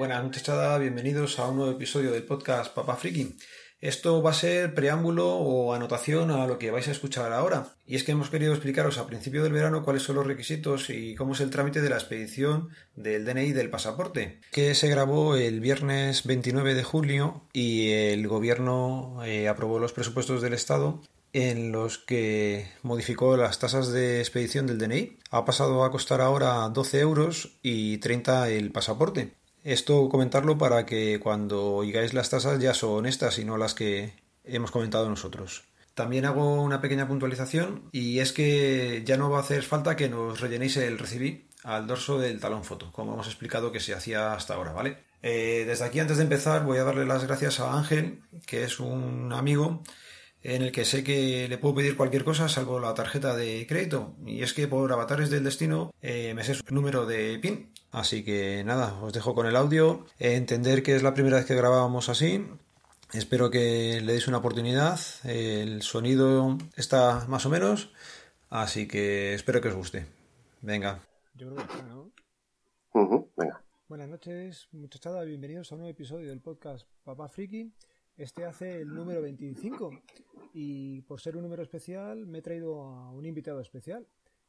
Buenas noches, bienvenidos a un nuevo episodio del podcast Papa Friki. Esto va a ser preámbulo o anotación a lo que vais a escuchar ahora. Y es que hemos querido explicaros a principio del verano cuáles son los requisitos y cómo es el trámite de la expedición del DNI del pasaporte, que se grabó el viernes 29 de julio y el gobierno eh, aprobó los presupuestos del Estado en los que modificó las tasas de expedición del DNI. Ha pasado a costar ahora 12 euros y 30 el pasaporte. Esto comentarlo para que cuando oigáis las tasas ya son estas y no las que hemos comentado nosotros. También hago una pequeña puntualización y es que ya no va a hacer falta que nos rellenéis el recibí al dorso del talón foto, como hemos explicado que se hacía hasta ahora, ¿vale? Eh, desde aquí, antes de empezar, voy a darle las gracias a Ángel, que es un amigo en el que sé que le puedo pedir cualquier cosa salvo la tarjeta de crédito. Y es que por avatares del destino eh, me sé su número de PIN Así que nada, os dejo con el audio. entender que es la primera vez que grabábamos así. Espero que le deis una oportunidad. El sonido está más o menos. Así que espero que os guste. Venga. Yo creo que ¿no? venga. Buenas noches, muchachada. Bienvenidos a un nuevo episodio del podcast Papá Friki. Este hace el número 25. Y por ser un número especial, me he traído a un invitado especial.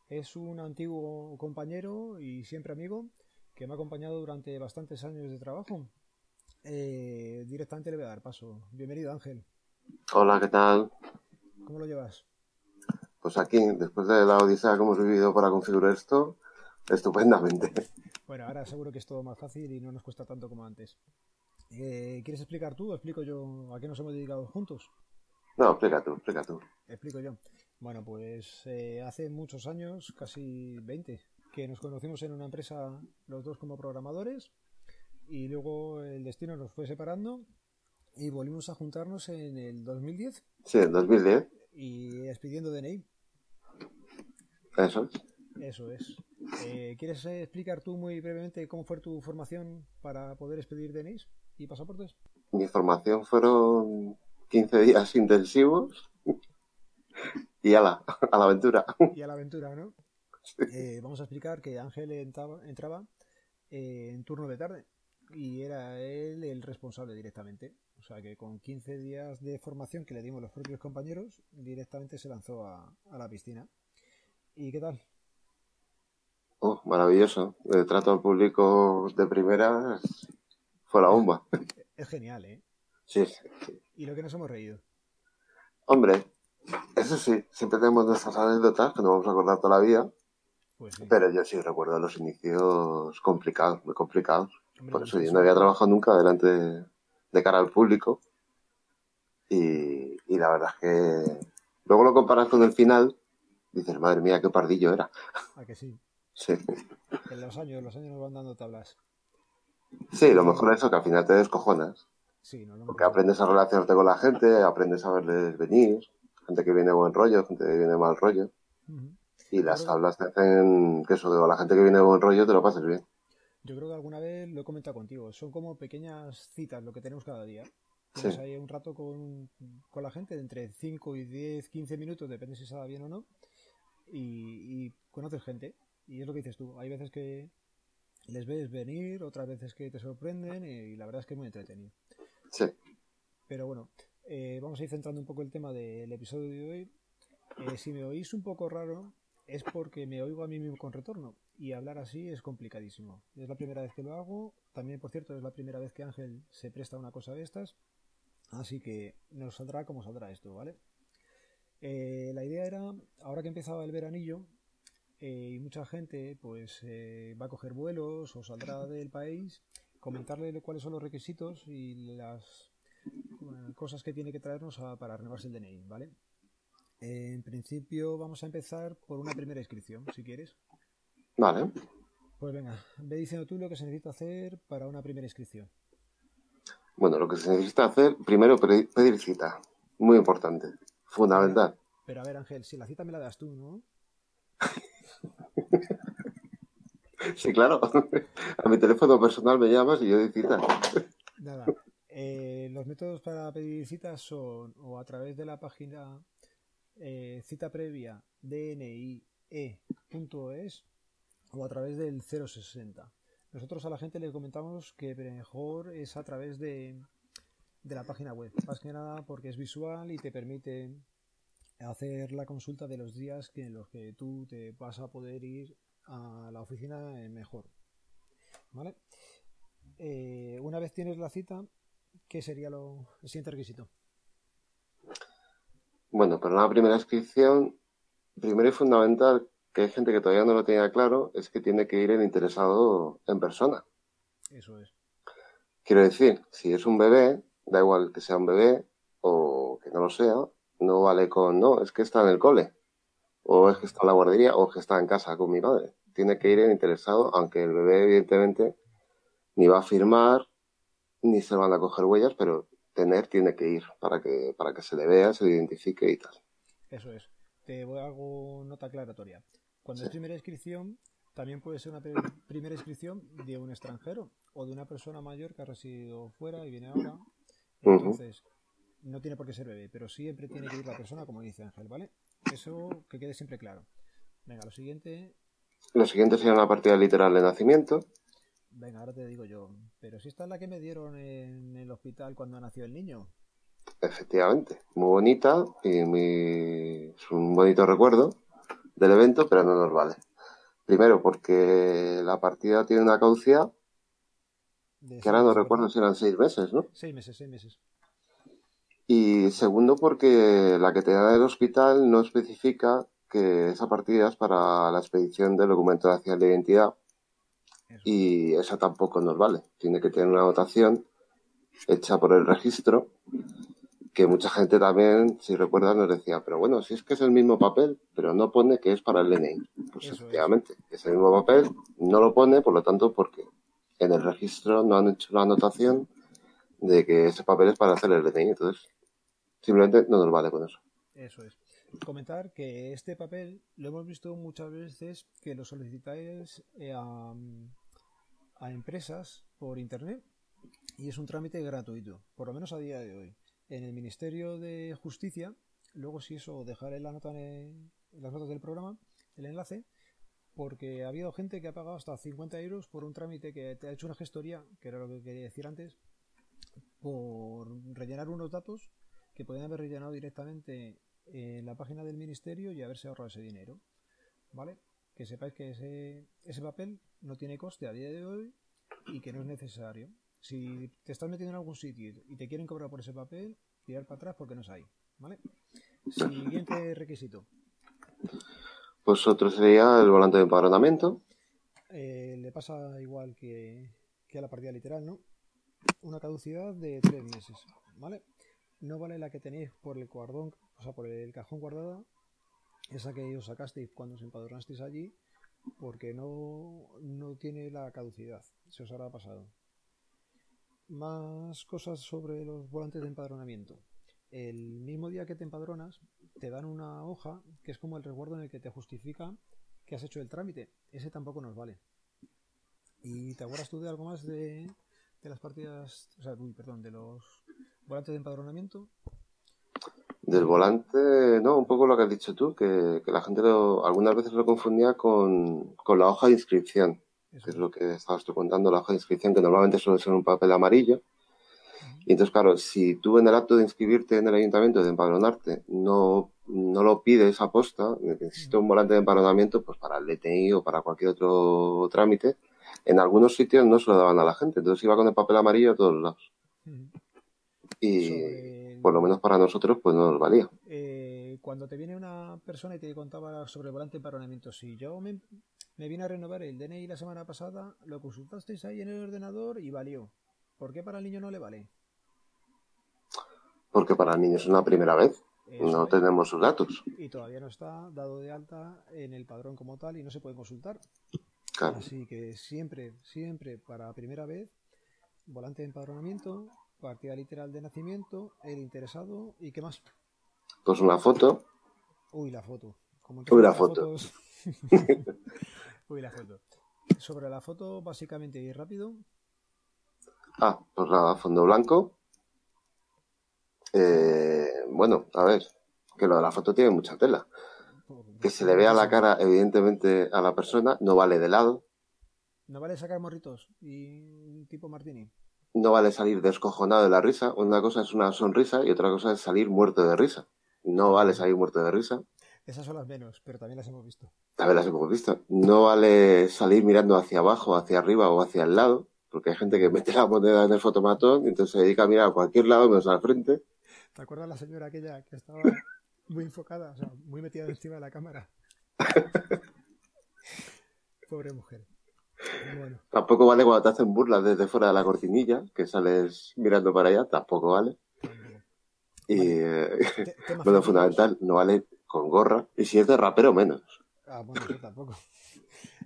Es un antiguo compañero y siempre amigo que me ha acompañado durante bastantes años de trabajo. Eh, directamente le voy a dar paso. Bienvenido, Ángel. Hola, ¿qué tal? ¿Cómo lo llevas? Pues aquí, después de la odisea que hemos vivido para configurar esto, estupendamente. Bueno, ahora seguro que es todo más fácil y no nos cuesta tanto como antes. Eh, ¿Quieres explicar tú o explico yo a qué nos hemos dedicado juntos? No, explica tú, explica tú. Explico yo. Bueno, pues eh, hace muchos años, casi 20, que nos conocimos en una empresa los dos como programadores y luego el destino nos fue separando y volvimos a juntarnos en el 2010. Sí, en 2010. Y expidiendo DNI. Eso es. Eso es. Eh, ¿Quieres explicar tú muy brevemente cómo fue tu formación para poder expedir DNI y pasaportes? Mi formación fueron 15 días intensivos y a la, a la aventura. Y a la aventura, ¿no? Eh, vamos a explicar que Ángel entraba, eh, en turno de tarde y era él el responsable directamente. O sea que con 15 días de formación que le dimos los propios compañeros, directamente se lanzó a, la piscina. ¿Y qué tal? Oh, maravilloso. El trato al público de primera fue la bomba. Es genial, ¿eh? Sí, Y lo que nos hemos reído. Hombre, eso sí, siempre tenemos nuestras anécdotas que nos vamos a acordar toda la vida. Pues Pero yo sí recuerdo los inicios complicados, muy complicados. Por eso yo no había trabajado nunca delante de, cara al público. Y, la verdad es que luego lo comparas con el final, dices, madre mía, qué pardillo era. ¿A que sí? Sí. En los años, los años nos van dando tablas. Sí, lo mejor es eso, que al final te descojonas. Sí, no, Porque aprendes a relacionarte con la gente, aprendes a verles venir, gente que viene buen rollo, gente que viene mal rollo. Y las tablas te hacen que eso, de la gente que viene de buen rollo te lo pases bien. Yo creo que alguna vez lo he comentado contigo. Son como pequeñas citas lo que tenemos cada día. Tienes ahí un rato con, la gente de entre 5 y 10, 15 minutos, depende si se va bien o no. Y, y, conoces gente. Y es lo que dices tú. Hay veces que les ves venir, otras veces que te sorprenden y la verdad es que es muy entretenido. Sí. Pero bueno, eh, vamos a ir centrando un poco el tema del episodio de hoy. Eh, si me oís un poco raro, es porque me oigo a mí mismo con retorno y hablar así es complicadísimo. Es la primera vez que lo hago, también por cierto es la primera vez que Ángel se presta a una cosa de estas, así que nos saldrá como saldrá esto, ¿vale? Eh, la idea era, ahora que empezaba el veranillo eh, y mucha gente pues eh, va a coger vuelos o saldrá del país, comentarle cuáles son los requisitos y las cosas que tiene que traernos para renovarse el DNI, ¿vale? En principio vamos a empezar por una primera inscripción, si quieres. Vale. Pues venga, ve diciendo tú lo que se necesita hacer para una primera inscripción. Bueno, lo que se necesita hacer, primero pedir cita. Muy importante. Fundamental. Pero a ver, Ángel, si la cita me la das tú, ¿no? sí, claro. A mi teléfono personal me llamas y yo doy cita. Nada. Eh, los métodos para pedir citas son o a través de la página eh, cita previa dnie.es o a través del 060. Nosotros a la gente le comentamos que mejor es a través de, de la página web. Más que nada porque es visual y te permite hacer la consulta de los días en los que tú te vas a poder ir a la oficina mejor. ¿Vale? Eh, una vez tienes la cita, ¿qué sería lo, el siguiente requisito? Bueno, para una primera inscripción, primero y fundamental, que hay gente que todavía no lo tenía claro, es que tiene que ir el interesado en persona. Eso es. Quiero decir, si es un bebé, da igual que sea un bebé o que no lo sea, no vale con, no, es que está en el cole, o es que está en la guardería, o es que está en casa con mi madre. Tiene que ir el interesado, aunque el bebé, evidentemente, ni va a firmar, ni se van a coger huellas, pero tener tiene que ir para que, para que se le vea, se le identifique y tal. Eso es. Te voy a algo nota aclaratoria. Cuando es primera inscripción, también puede ser una primera inscripción de un extranjero o de una persona mayor que ha residido fuera y viene ahora. Entonces, no tiene por qué ser bebé, pero siempre tiene que ir la persona, como dice Ángel, ¿vale? Eso que quede siempre claro. Venga, lo siguiente. Lo siguiente sería una partida literal de nacimiento. Venga, ahora te digo yo. Pero si esta es la que me dieron en el hospital cuando nació el niño. Efectivamente, muy bonita y muy... es un bonito recuerdo del evento, pero no nos vale. Primero, porque la partida tiene una caducidad, que ahora no recuerdo si eran seis meses, ¿no? Seis meses, seis meses. Y segundo, porque la que te da el hospital no especifica que esa partida es para la expedición del documento de de identidad y esa tampoco nos vale. Tiene que tener una anotación hecha por el registro, que mucha gente también, si recuerdas, nos decía, pero bueno, si es que es el mismo papel, pero no pone que es para el DNI. Pues efectivamente, es. el mismo papel, no lo pone, por lo tanto, porque en el registro no han hecho la anotación de que ese papel es para hacer el DNI. Entonces, simplemente no nos vale con eso. Eso es. Comentar que este papel lo hemos visto muchas veces que lo solicitáis eh, a, a empresas por internet y es un trámite gratuito, por lo menos a día de hoy. En el Ministerio de Justicia, luego si eso dejaré la nota en, las notas del programa, el enlace, porque ha habido gente que ha pagado hasta 50 euros por un trámite que te ha hecho una gestoría, que era lo que quería decir antes, por rellenar unos datos que podían haber rellenado directamente en la página del ministerio y haberse ahorrado ese dinero. ¿Vale? Que sepáis que ese, ese papel no tiene coste a día de hoy y que no es necesario. Si te estás metiendo en algún sitio y te quieren cobrar por ese papel, tirar para atrás porque no es ahí. ¿Vale? Siguiente requisito. Pues otro sería el volante de empadronamiento. Eh, le pasa igual que, que, a la partida literal, ¿no? Una caducidad de tres meses, ¿vale? No vale la que tenéis por el guardón, o sea, por el cajón guardada, esa que os sacasteis cuando os empadronasteis allí, porque no, no tiene la caducidad, se os habrá pasado. Más cosas sobre los volantes de empadronamiento. El mismo día que te empadronas, te dan una hoja que es como el resguardo en el que te justifica que has hecho el trámite. Ese tampoco nos vale. ¿Y te acuerdas tú de algo más de, de las partidas, o sea, perdón, de los volantes de empadronamiento? Del volante, no, un poco lo que has dicho tú, que, la gente algunas veces lo confundía con, la hoja de inscripción, que es lo que estabas tú contando, la hoja de inscripción, que normalmente suele ser un papel amarillo. Y entonces, claro, si tú en el acto de inscribirte en el ayuntamiento, de empadronarte, no, no lo pides a posta, necesito un volante de empadronamiento, pues para el DTI o para cualquier otro trámite, en algunos sitios no se lo daban a la gente, entonces iba con el papel amarillo a todos lados. Y por lo menos para nosotros, pues no nos valía. Eh, cuando te viene una persona y te contaba sobre el volante de empadronamiento, si yo me, vine a renovar el DNI la semana pasada, lo consultasteis ahí en el ordenador y valió. ¿Por qué para el niño no le vale? Porque para el niño es una primera vez. no tenemos sus datos. Y todavía no está dado de alta en el padrón como tal y no se puede consultar. Así que siempre, siempre para primera vez, volante de empadronamiento, partida literal de nacimiento, el interesado y qué más. Pues una foto. Uy, la foto. Uy, la foto. Uy, la foto. Sobre la foto, básicamente y rápido. Ah, pues nada, fondo blanco. Eh, bueno, a ver, que lo de la foto tiene mucha tela. Que se le vea la cara, evidentemente, a la persona, no vale de lado. ¿No vale sacar morritos y tipo Martini? No vale salir descojonado de la risa. Una cosa es una sonrisa y otra cosa es salir muerto de risa. No vale salir muerto de risa. Esas son las menos, pero también las hemos visto. También las hemos visto. No vale salir mirando hacia abajo, hacia arriba o hacia el lado, porque hay gente que mete la moneda en el fotomatón y entonces se dedica a mirar a cualquier lado menos al frente. ¿Te acuerdas la señora aquella que estaba muy enfocada, o sea, muy metida encima de la cámara? Pobre mujer. Tampoco vale cuando te hacen burlas desde fuera de la cortinilla, que sales mirando para allá, tampoco vale. Y eh, bueno, fundamental, no vale con gorra. Y si es de rapero, menos. Ah, bueno, tampoco.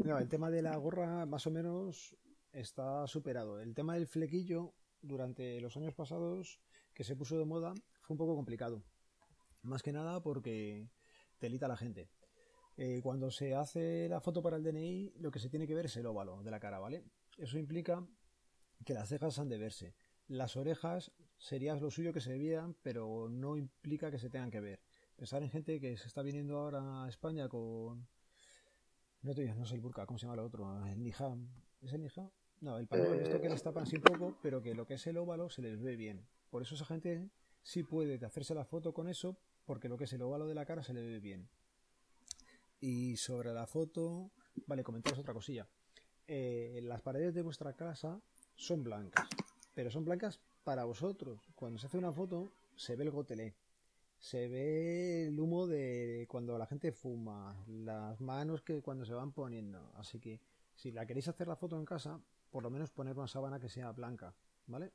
No, el tema de la gorra, más o menos, está superado. El tema del flequillo, durante los años pasados, que se puso de moda, fue un poco complicado. Más que nada porque telita la gente. Eh, cuando se hace la foto para el DNI, lo que se tiene que ver es el óvalo de la cara, ¿vale? Eso implica que las cejas han de verse. Las orejas sería lo suyo que se vean, pero no implica que se tengan que ver. Pensar en gente que se está viniendo ahora a España con. No te no sé el burka, ¿cómo se llama el otro? El niham. ¿Es el niham? No, el pañuelo esto que les tapan así un poco, pero que lo que es el óvalo se les ve bien. Por eso esa gente sí puede hacerse la foto con eso, porque lo que es el óvalo de la cara se le ve bien. Y sobre la foto, vale, comentaros otra cosilla. Eh, las paredes de vuestra casa son blancas, pero son blancas para vosotros. Cuando se hace una foto, se ve el gotelé, se ve el humo de cuando la gente fuma, las manos que cuando se van poniendo. Así que si la queréis hacer la foto en casa, por lo menos poner una sábana que sea blanca, ¿vale?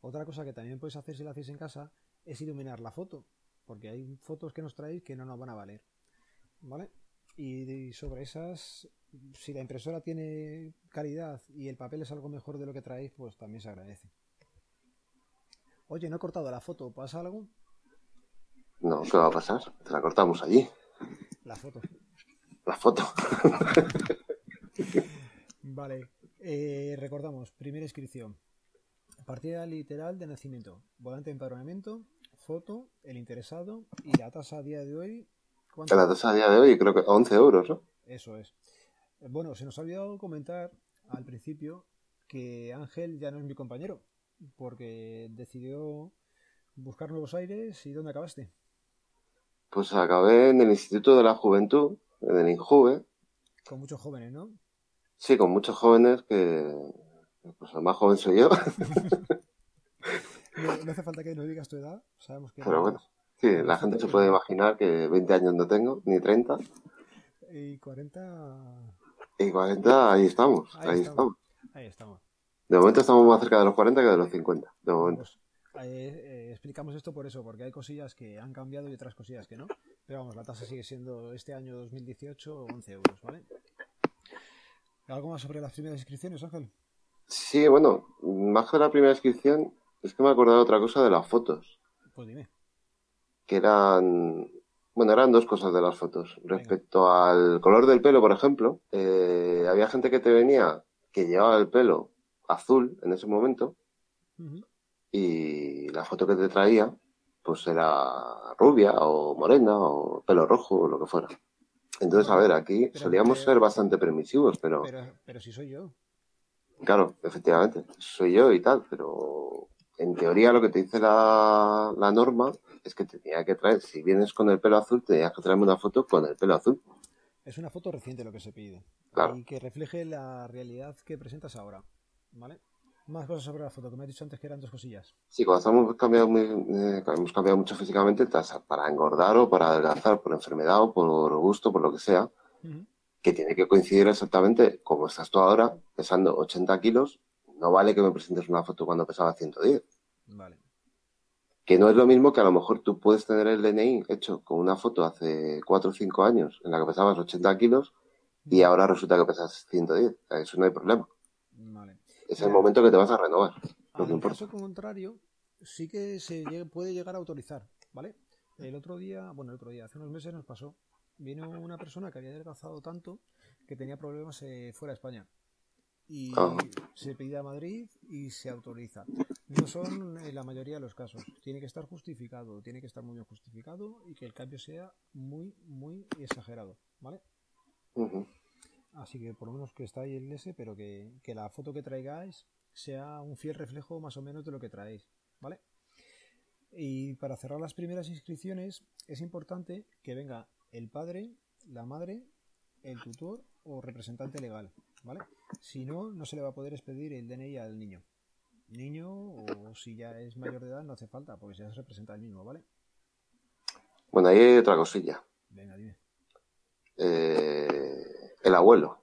Otra cosa que también podéis hacer si la hacéis en casa es iluminar la foto, porque hay fotos que nos traéis que no nos van a valer. ¿Vale? Y, sobre esas, si la impresora tiene calidad y el papel es algo mejor de lo que traéis, pues también se agradece. Oye, no he cortado la foto, ¿pasa algo? No, ¿qué va a pasar? Te la cortamos allí. La foto. La foto. vale, eh, recordamos, primera inscripción. Partida literal de nacimiento, volante de empadronamiento, foto, el interesado y la tasa a día de hoy la tasa a día de hoy creo que 11 euros, ¿no? Eso es. Bueno, se nos ha olvidado comentar al principio que Ángel ya no es mi compañero, porque decidió buscar nuevos aires y ¿dónde acabaste? Pues acabé en el Instituto de la Juventud, en el INJUVE. Con muchos jóvenes, ¿no? Sí, con muchos jóvenes que... Pues el más joven soy yo. no, hace falta que nos digas tu edad, sabemos que... Pero bueno. Sí, la gente se puede imaginar que 20 años no tengo, ni 30. Y 40. Y 40, ahí estamos, ahí, estamos. Ahí estamos. De momento estamos más cerca de los 40 que de los 50. De momento. Pues, eh, explicamos esto por eso, porque hay cosillas que han cambiado y otras cosillas que no. Pero vamos, la tasa sigue siendo este año 2018 11 euros, ¿vale? ¿Algo más sobre las primeras inscripciones, Ángel? Sí, bueno, más que la primera inscripción, es que me he acordado de otra cosa de las fotos. Pues dime que eran, bueno, eran dos cosas de las fotos. Respecto al color del pelo, por ejemplo, eh, había gente que te venía que llevaba el pelo azul en ese momento y la foto que te traía pues era rubia o morena o pelo rojo o lo que fuera. Entonces, a ver, aquí solíamos ser bastante permisivos, pero... pero... Pero si soy yo. Claro, efectivamente, soy yo y tal, pero en teoría lo que te dice la, la norma es que te tenía que traer, si vienes con el pelo azul, tenías que traerme una foto con el pelo azul. Es una foto reciente lo que se pide. Claro. Y que refleje la realidad que presentas ahora. ¿Vale? Más cosas sobre la foto, que me has dicho antes que eran dos cosillas. Sí, cuando estamos cambiado muy, eh, hemos cambiado mucho físicamente, para engordar o para adelgazar, por enfermedad o por gusto, por lo que sea, que tiene que coincidir exactamente como estás tú ahora, pesando 80 kilos, no vale que me presentes una foto cuando pesaba 110. Vale. Que no es lo mismo que a lo mejor tú puedes tener el DNI hecho con una foto hace 4 o 5 años en la que pesabas 80 kilos y ahora resulta que pesas 110. Eso no hay problema. Vale. Es el momento que te vas a renovar. En caso contrario, sí que se puede llegar a autorizar, ¿vale? El otro día, bueno, el otro día, hace unos meses nos pasó. Vino una persona que había adelgazado tanto que tenía problemas eh, fuera de España y se pide a Madrid y se autoriza. No son en la mayoría de los casos. Tiene que estar justificado, tiene que estar muy bien justificado y que el cambio sea muy, muy exagerado, ¿vale? así que por lo menos que está ahí el S, pero que, que la foto que traigáis sea un fiel reflejo más o menos de lo que traéis, ¿vale? Y para cerrar las primeras inscripciones es importante que venga el padre, la madre, el tutor o representante legal, ¿vale? Si no, no se le va a poder expedir el DNI al niño. Niño o si ya es mayor de edad no hace falta porque ya se representa el mismo, ¿vale? Bueno, ahí hay otra cosilla. Venga, dime. Eh, el abuelo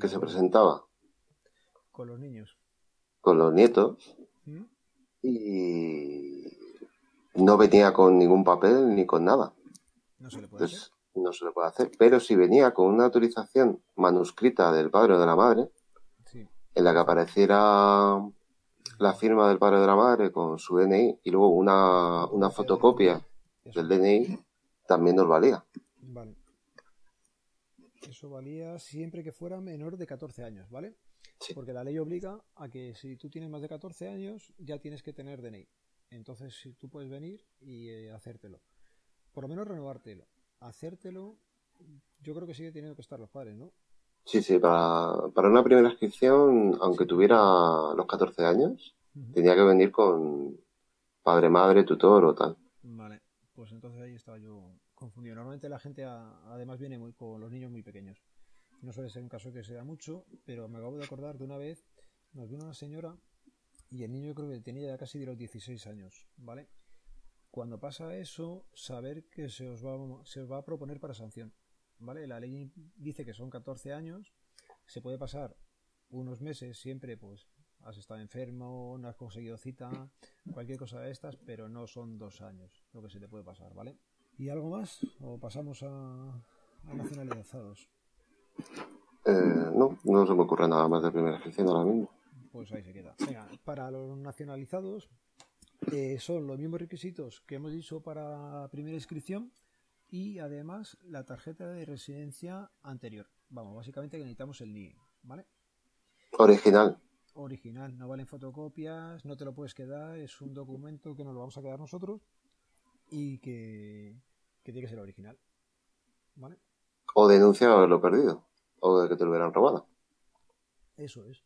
que se presentaba. Con los niños. Con los nietos. ¿Mm? Y no venía con ningún papel ni con nada. No se le puede hacer. No se le puede hacer. Pero si venía con una autorización manuscrita del padre o de la madre, en la que apareciera la firma del padre o de la madre con su DNI y luego una, una fotocopia del DNI, también nos valía. Vale. Eso valía siempre que fuera menor de 14 años, ¿vale? Porque la ley obliga a que si tú tienes más de 14 años ya tienes que tener DNI. Entonces, si tú puedes venir y eh, hacértelo. Por lo menos renovártelo. Hacértelo, yo creo que sigue teniendo que estar los padres, ¿no? Sí, sí, para, para una primera inscripción, aunque tuviera los 14 años, tenía que venir con padre, madre, tutor o tal. Vale, pues entonces ahí estaba yo confundido. Normalmente la gente además viene muy, con los niños muy pequeños. No suele ser un caso que sea mucho, pero me acabo de acordar de una vez, nos vino una señora y el niño yo creo que tenía ya casi de los 16 años, ¿vale? Cuando pasa eso, saber que se os va, se va a proponer para sanción, ¿vale? La ley dice que son 14 años, se puede pasar unos meses siempre, pues has estado enfermo, no has conseguido cita, cualquier cosa de estas, pero no son dos años lo que se te puede pasar, ¿vale? ¿Y algo más? ¿O pasamos a, a nacionalizados? Eh, no, no se me ocurre nada más de primera gestión ahora mismo pues ahí se queda. para los nacionalizados eh, son los mismos requisitos que hemos dicho para primera inscripción y además la tarjeta de residencia anterior. Vamos, básicamente necesitamos el NIE, ¿vale? Original. Original, no valen fotocopias, no te lo puedes quedar, es un documento que nos lo vamos a quedar nosotros y que, que tiene que ser original, ¿vale? O denuncia haberlo perdido, o de que te lo hubieran robado. Eso es.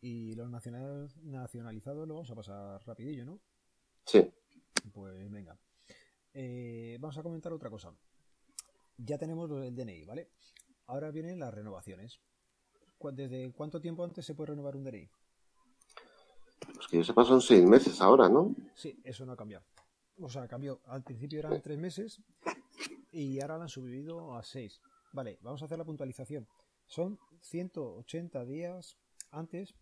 Y los nacionalizados lo vamos a pasar rapidillo, ¿no? Sí. Pues venga. Eh, vamos a comentar otra cosa. Ya tenemos el DNI, ¿vale? Ahora vienen las renovaciones. ¿Desde cuánto tiempo antes se puede renovar un DNI? Pues que yo sepa son seis meses ahora, ¿no? Sí, eso no ha cambiado. O sea, cambió. Al principio eran tres meses y ahora lo han subido a seis. Vale, vamos a hacer la puntualización. Son 180 días antes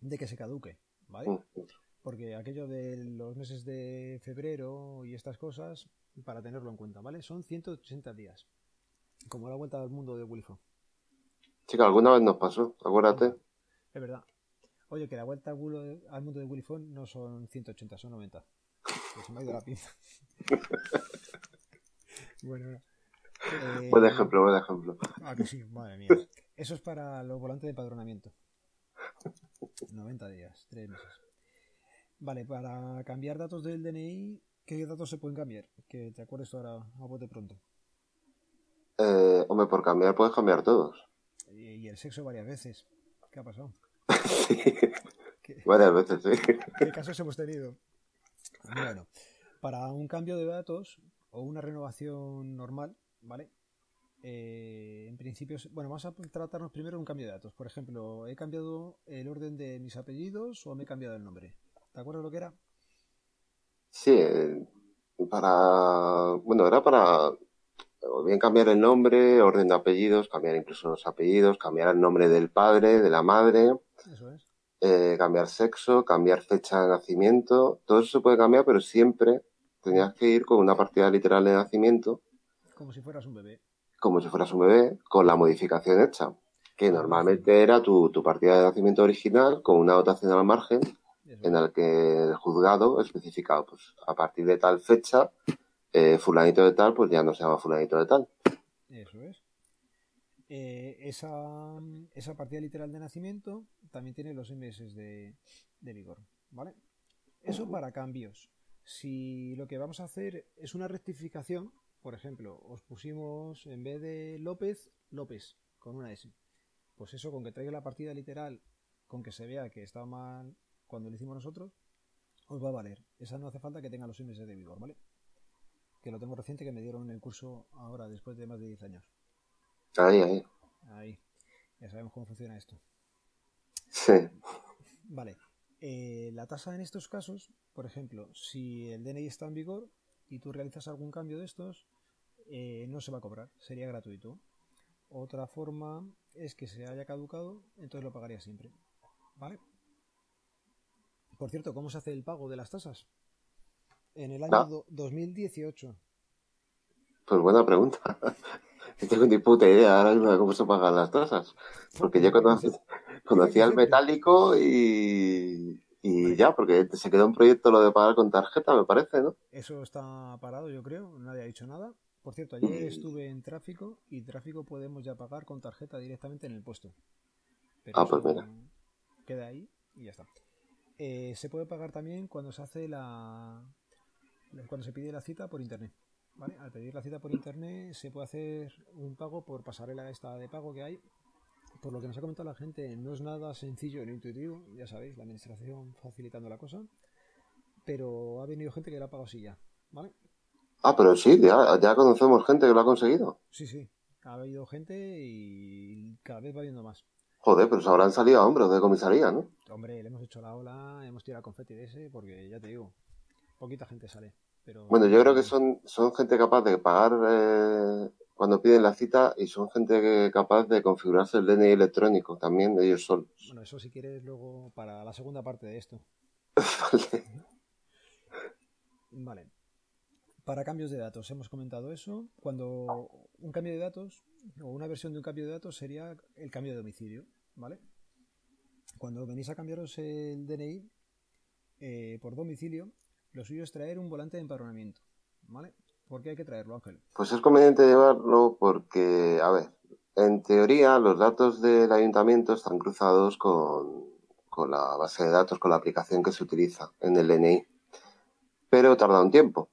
de que se caduque, ¿vale? Mm. Porque aquello de los meses de febrero y estas cosas, para tenerlo en cuenta, ¿vale? Son 180 días. Como la vuelta al mundo de Wilfo. Chica, alguna vez nos pasó, acuérdate. Es verdad. Oye, que la vuelta al mundo de Willy no son 180, son 90. Pues me ha ido la pinza. bueno, eh, buen ejemplo, buen ejemplo. Ah, que sí, madre mía. Eso es para los volantes de empadronamiento. 90 días, 3 meses. Vale, para cambiar datos del DNI, ¿qué datos se pueden cambiar? Que te acuerdes ahora a bote pronto. Eh, hombre, por cambiar puedes cambiar todos. Y, el sexo varias veces. ¿Qué ha pasado? Varias veces, sí. ¿Qué casos hemos tenido? Bueno, para un cambio de datos o una renovación normal, ¿vale? Eh, en principio, bueno, vamos a tratarnos primero un cambio de datos. Por ejemplo, he cambiado el orden de mis apellidos o me he cambiado el nombre. ¿Te acuerdas lo que era? Sí, eh, para. Bueno, era para. bien cambiar el nombre, orden de apellidos, cambiar incluso los apellidos, cambiar el nombre del padre, de la madre. Eso es. Eh, cambiar sexo, cambiar fecha de nacimiento. Todo eso se puede cambiar, pero siempre tenías que ir con una partida literal de nacimiento. Como si fueras un bebé como si fueras un bebé, con la modificación hecha, que normalmente era tu, partida de nacimiento original con una dotación al margen en el que el juzgado especificado, pues a partir de tal fecha, eh, fulanito de tal, pues ya no se llama fulanito de tal. Eso es. Eh, esa, esa partida literal de nacimiento también tiene los meses de, de vigor, ¿vale? Eso para cambios. Si lo que vamos a hacer es una rectificación, por ejemplo, os pusimos en vez de López, López, con una S. Pues eso, con que traiga la partida literal, con que se vea que estaba mal cuando lo hicimos nosotros, os va a valer. Esa no hace falta que tenga los índices de vigor, ¿vale? Que lo tengo reciente que me dieron en el curso ahora, después de más de 10 años. Ahí, ahí. Ahí. Ya sabemos cómo funciona esto. Sí. Vale. Eh, la tasa en estos casos, por ejemplo, si el DNI está en vigor y tú realizas algún cambio de estos, eh, no se va a cobrar, sería gratuito. Otra forma es que se haya caducado, entonces lo pagaría siempre. ¿Vale? Por cierto, ¿cómo se hace el pago de las tasas? En el año 2018. Pues buena pregunta. No tengo ni puta idea ahora mismo de cómo se pagan las tasas. Porque yo conocía el metálico y, y ya, porque se quedó un proyecto lo de pagar con tarjeta, me parece, ¿no? Eso está parado, yo creo. Nadie ha dicho nada. Por cierto, ayer estuve en tráfico y tráfico podemos ya pagar con tarjeta directamente en el puesto. ah, pues mira. Queda ahí y ya está. Eh, se puede pagar también cuando se hace la. cuando se pide la cita por internet. ¿Vale? Al pedir la cita por internet se puede hacer un pago por pasarela esta de pago que hay. Por lo que nos ha comentado la gente, no es nada sencillo ni intuitivo, ya sabéis, la administración facilitando la cosa. Pero ha venido gente que lo ha pagado así ya, ¿vale? Ah, pero sí, ya, conocemos gente que lo ha conseguido. Sí, sí. Ha habido gente y cada vez va viendo más. Joder, pero se habrán salido a hombros de comisaría, ¿no? Hombre, le hemos hecho la ola, hemos tirado confeti de ese, porque ya te digo, poquita gente sale. Pero... Bueno, yo creo que son, son gente capaz de pagar eh, cuando piden la cita y son gente capaz de configurarse el DNI electrónico también ellos solos. Bueno, eso si quieres luego para la segunda parte de esto. vale. Vale. Para cambios de datos, hemos comentado eso. Cuando un cambio de datos o una versión de un cambio de datos sería el cambio de domicilio, ¿vale? Cuando venís a cambiaros el DNI eh, por domicilio, lo suyo es traer un volante de empadronamiento, ¿vale? ¿Por qué hay que traerlo, Ángel? Pues es conveniente llevarlo porque, a ver, en teoría los datos del ayuntamiento están cruzados con, con la base de datos, con la aplicación que se utiliza en el DNI, pero tarda un tiempo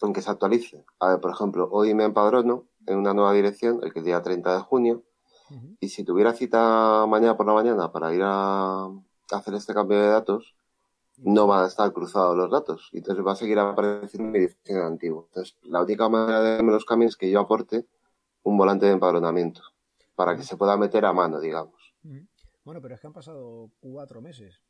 en que se actualice. A ver, por ejemplo, hoy me empadrono en una nueva dirección, el que es día 30 de junio, y si tuviera cita mañana por la mañana para ir a hacer este cambio de datos, no van a estar cruzados los datos. Y entonces va a seguir apareciendo mi dirección antigua. Entonces, la única manera de darme los cambios es que yo aporte un volante de empadronamiento para que se pueda meter a mano, digamos. Bueno, pero es que han pasado cuatro meses.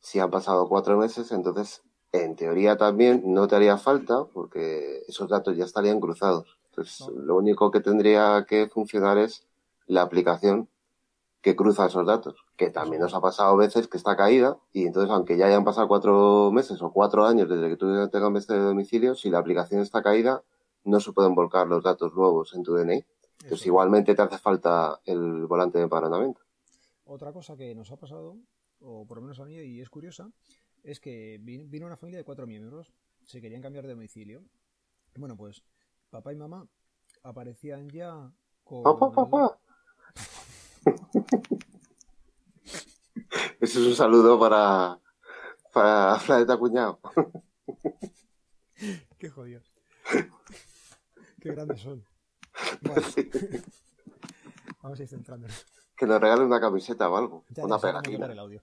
Si han pasado cuatro meses, entonces en teoría también no te haría falta porque esos datos ya estarían cruzados. Entonces, lo único que tendría que funcionar es la aplicación que cruza esos datos, que también nos ha pasado veces que está caída y entonces aunque ya hayan pasado cuatro meses o cuatro años desde que tú te cambiaste de domicilio, si la aplicación está caída, no se pueden volcar los datos nuevos en tu DNI. Entonces igualmente te hace falta el volante de empadronamiento. Otra cosa que nos ha pasado, o por lo menos a mí, y es curiosa, es que vino una familia de cuatro miembros, se querían cambiar de domicilio. Bueno, pues papá y mamá aparecían ya con... ¡Papá, papá! Eso es un saludo para, para Planeta Cuñado. Qué jodido. Qué grandes son. Vamos a ir centrándonos. Que nos regalen una camiseta o algo. una pegatina. el audio.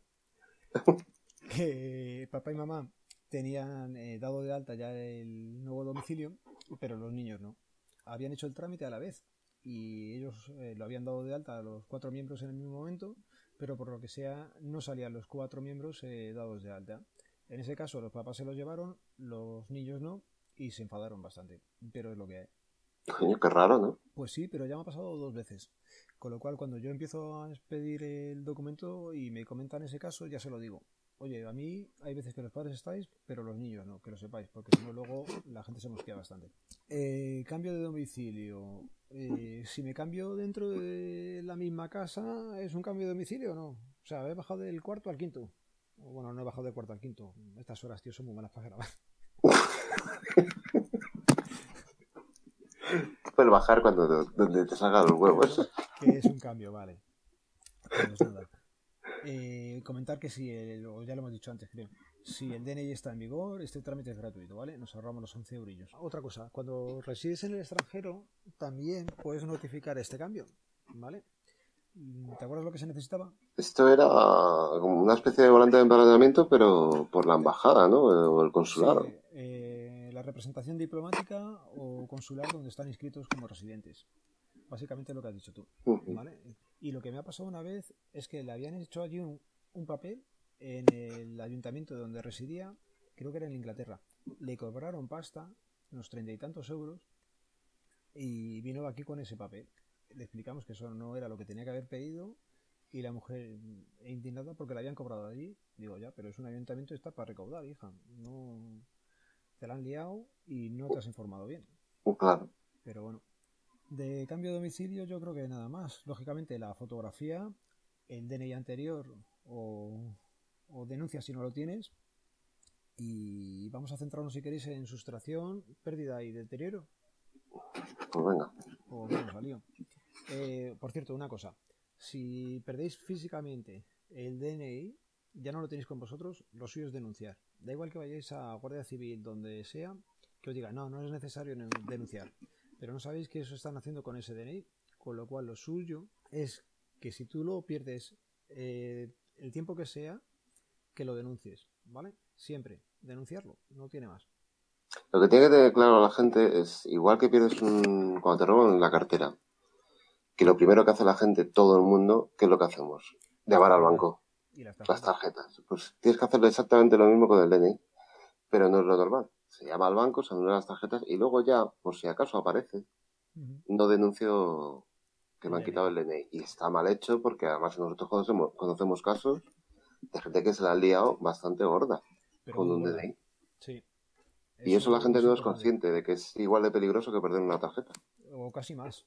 que papá y mamá tenían eh, dado de alta ya el nuevo domicilio, pero los niños no. Habían hecho el trámite a la vez y ellos eh, lo habían dado de alta a los cuatro miembros en el mismo momento, pero por lo que sea no salían los cuatro miembros eh, dados de alta. En ese caso los papás se los llevaron, los niños no, y se enfadaron bastante, pero es lo que hay. Coño, qué raro, ¿no? Pues sí, pero ya me ha pasado dos veces. Con lo cual, cuando yo empiezo a expedir el documento y me comentan ese caso, ya se lo digo. Oye, a mí hay veces que los padres estáis, pero los niños no, que lo sepáis, porque si no luego la gente se mosquea bastante. Eh, cambio de domicilio. Eh, si me cambio dentro de la misma casa, ¿es un cambio de domicilio o no? O sea, he bajado del cuarto al quinto. Bueno, no he bajado del cuarto al quinto. Estas horas, tío, son muy malas para grabar. Puedes bajar cuando donde te salgan los huevos. Que es un cambio, vale. Pues eh, comentar que si, ya lo hemos dicho antes, creo, si el DNI está en vigor, este trámite es gratuito, ¿vale? Nos ahorramos los 11 eurillos. Otra cosa, cuando resides en el extranjero, también puedes notificar este cambio, ¿vale? ¿Te acuerdas lo que se necesitaba? Esto era como una especie de volante de empadronamiento, pero por la embajada, ¿no? O el consulado. Eh, la representación diplomática o consular donde están inscritos como residentes. Básicamente lo que has dicho tú. ¿vale? Y lo que me ha pasado una vez es que le habían hecho allí un, un papel en el ayuntamiento donde residía, creo que era en Inglaterra. Le cobraron pasta, unos treinta y tantos euros, y vino aquí con ese papel. Le explicamos que eso no era lo que tenía que haber pedido y la mujer indignada porque la habían cobrado allí. Digo, ya, pero es un ayuntamiento y está para recaudar, hija. No te la han liado y no te has informado bien. Claro. Pero bueno, de cambio de domicilio yo creo que nada más. Lógicamente la fotografía, el DNI anterior o, o denuncia si no lo tienes. Y vamos a centrarnos si queréis en sustracción, pérdida y deterioro. Pues venga. Pues bueno, salió. Eh, por cierto, una cosa. Si perdéis físicamente el DNI, ya no lo tenéis con vosotros, lo suyo es denunciar. Da igual que vayáis a Guardia Civil, donde sea, que os diga, no, no es necesario denunciar. Pero no sabéis que eso están haciendo con ese DNI, con lo cual lo suyo es que si tú lo pierdes eh, el tiempo que sea, que lo denuncies, ¿vale? Siempre, denunciarlo, no tiene más. Lo que tiene que tener claro la gente es, igual que pierdes un, cuando te roban la cartera, que lo primero que hace la gente, todo el mundo, ¿qué es lo que hacemos? Llamar al banco. las, tarjetas? Pues tienes que hacer exactamente lo mismo con el DNI, pero no es lo normal. Se llama al banco, se anulan las tarjetas y luego ya, por si acaso aparece, no denuncio que me han quitado el DNI. Y está mal hecho porque además nosotros conocemos, conocemos casos de gente que se la ha liado bastante gorda con un DNI. Sí. Y eso la gente no es consciente de que es igual de peligroso que perder una tarjeta. O casi más.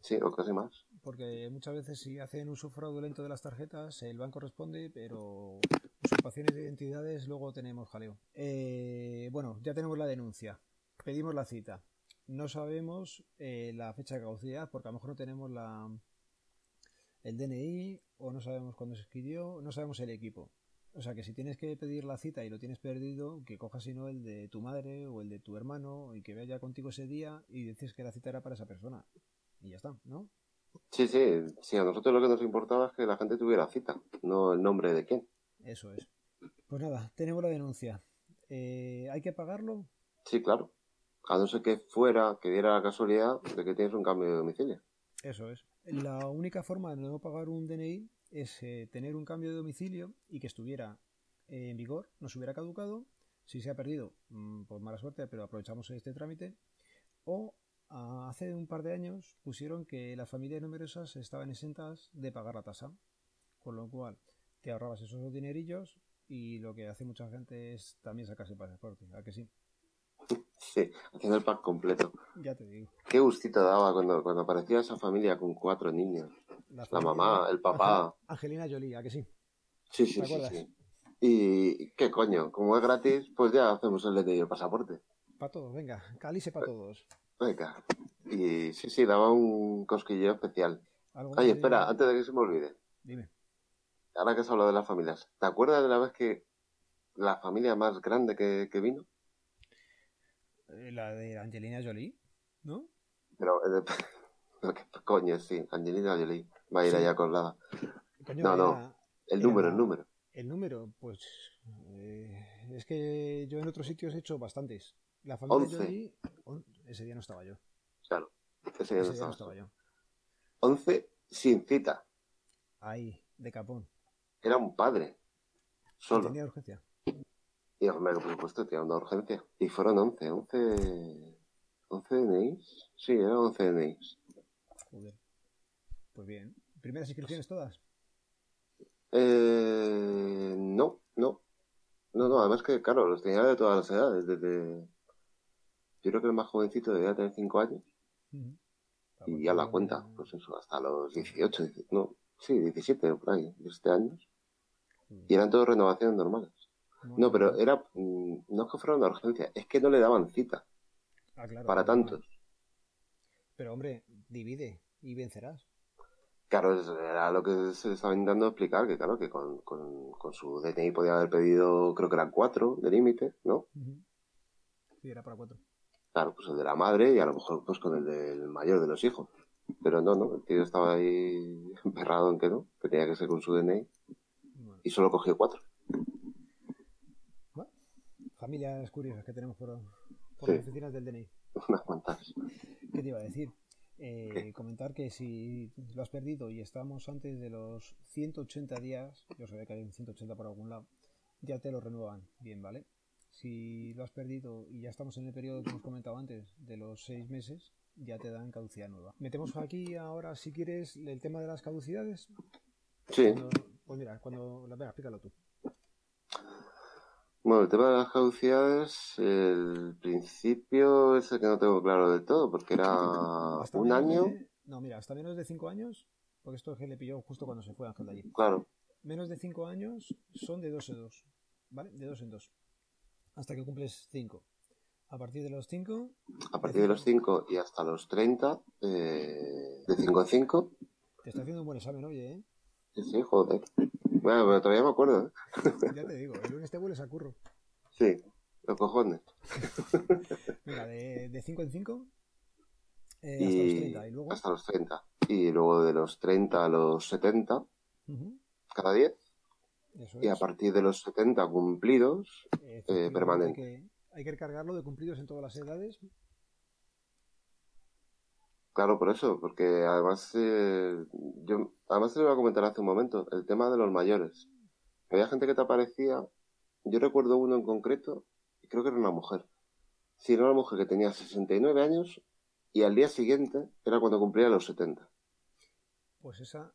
Sí, o casi más. Porque muchas veces si hacen uso fraudulento de las tarjetas, el banco responde, pero usurpaciones de identidades luego tenemos jaleo. Eh, bueno, ya tenemos la denuncia. Pedimos la cita. No sabemos eh, la fecha de caducidad porque a lo mejor no tenemos la el DNI o no sabemos cuándo se escribió, no sabemos el equipo. O sea que si tienes que pedir la cita y lo tienes perdido, que cojas si no el de tu madre o el de tu hermano y que vaya contigo ese día y dices que la cita era para esa persona y ya está, ¿no? Sí, sí, sí, a nosotros lo que nos importaba es que la gente tuviera cita, no el nombre de quién. Eso es. Pues nada, tenemos la denuncia. Eh, ¿Hay que pagarlo? Sí, claro. A no ser que fuera, que diera la casualidad de que tienes un cambio de domicilio. Eso es. La única forma de no pagar un DNI es eh, tener un cambio de domicilio y que estuviera eh, en vigor, no se hubiera caducado. Si se ha perdido, mm, por mala suerte, pero aprovechamos este trámite. O hace un par de años pusieron que las familias numerosas estaban exentas de pagar la tasa, con lo cual te ahorrabas esos dinerillos y lo que hace mucha gente es también sacarse el pasaporte, ¿a que sí? Sí, haciendo el pack completo. Ya te digo. Qué gustito daba cuando, cuando aparecía esa familia con cuatro niños. La, mamá, el papá. Angelina Jolie, ¿a que sí? Sí, sí, sí, sí. Y qué coño, como es gratis, pues ya hacemos el de pasaporte. Para todos, venga, calice para todos. Venga. Y sí, sí, daba un cosquilleo especial. Oye, espera, antes de que se me olvide. Dime. Ahora que has hablado de las familias, ¿te acuerdas de la vez que la familia más grande que, vino? Eh, la de Angelina Jolie, ¿no? Pero, eh, ¿qué coño? Sí, Angelina Jolie va a ir allá colgada. no, no, el número, el número. El número, pues eh, es que yo en otros sitios he hecho bastantes. La familia Jolie, ese día no estaba yo. Claro, ese día, no, estaba. yo. 11 sin cita. Ahí, de capón. Era un padre. Solo. Tenía urgencia. Y hombre, por supuesto, tenía una urgencia. Y fueron 11, 11. 11 DNIs. Sí, eran 11 DNIs. Joder. Pues bien. ¿Primeras inscripciones todas? Eh, no, no. No, no, además que, claro, los tenía de todas las edades, desde yo creo que el más jovencito debía tener 5 años. Y ya la cuenta, pues eso, hasta los 18, no, sí, 17 por ahí, 17 años. Y eran todos renovaciones normales. No, pero era, mm, no es que fuera una urgencia, es que no le daban cita. Ah, para tantos. Pero hombre, divide y vencerás. Claro, era lo que se estaba intentando explicar, que claro, que con, con, su DNI podía haber pedido, creo que eran cuatro de límite, ¿no? Sí, era para cuatro. Claro, pues el de la madre y a lo mejor pues con el del mayor de los hijos. Pero no, no, el tío estaba ahí emperrado en que no, que tenía que ser con su DNI. Y solo cogió cuatro. Bueno, familias curiosas que tenemos por, por las oficinas del DNI. Unas cuantas. ¿Qué te iba a decir? Eh, comentar que si lo has perdido y estamos antes de los 180 días, yo sabía que hay un 180 por algún lado, ya te lo renuevan bien, ¿vale? Si lo has perdido y ya estamos en el periodo que hemos comentado antes de los seis meses, ya te dan caducidad nueva. Metemos aquí ahora, si quieres, el tema de las caducidades. Sí. pues mira, cuando... Venga, explícalo tú. Bueno, el tema de las caducidades, el principio es el que no tengo claro del todo, porque era un año. no, mira, hasta menos de cinco años, porque esto es que le pilló justo cuando se fue Ángel de allí. Claro. Menos de cinco años son de dos en dos, ¿vale? De dos en dos. Hasta que cumples cinco. A partir de los cinco. A partir de, los cinco y hasta los treinta, eh, de cinco en cinco. Te está haciendo un buen examen, oye, ¿eh? Sí, sí, joder. Bueno, pero todavía me acuerdo. ¿eh? Ya te digo, el lunes te vuelves a curro. Sí, los cojones. Mira, de 5 en 5 eh, hasta los 30. ¿Y luego? Hasta los 30. Y luego de los 30 a los 70, cada 10. Y a partir de los 70 cumplidos, eh, permanente. Hay que, hay que recargarlo de cumplidos en todas las edades Claro, por eso, porque además, eh, yo, además te lo iba a comentar hace un momento, el tema de los mayores. Había gente que te aparecía, yo recuerdo uno en concreto, y creo que era una mujer. Sí, era una mujer que tenía 69 años y al día siguiente era cuando cumplía los 70. Pues esa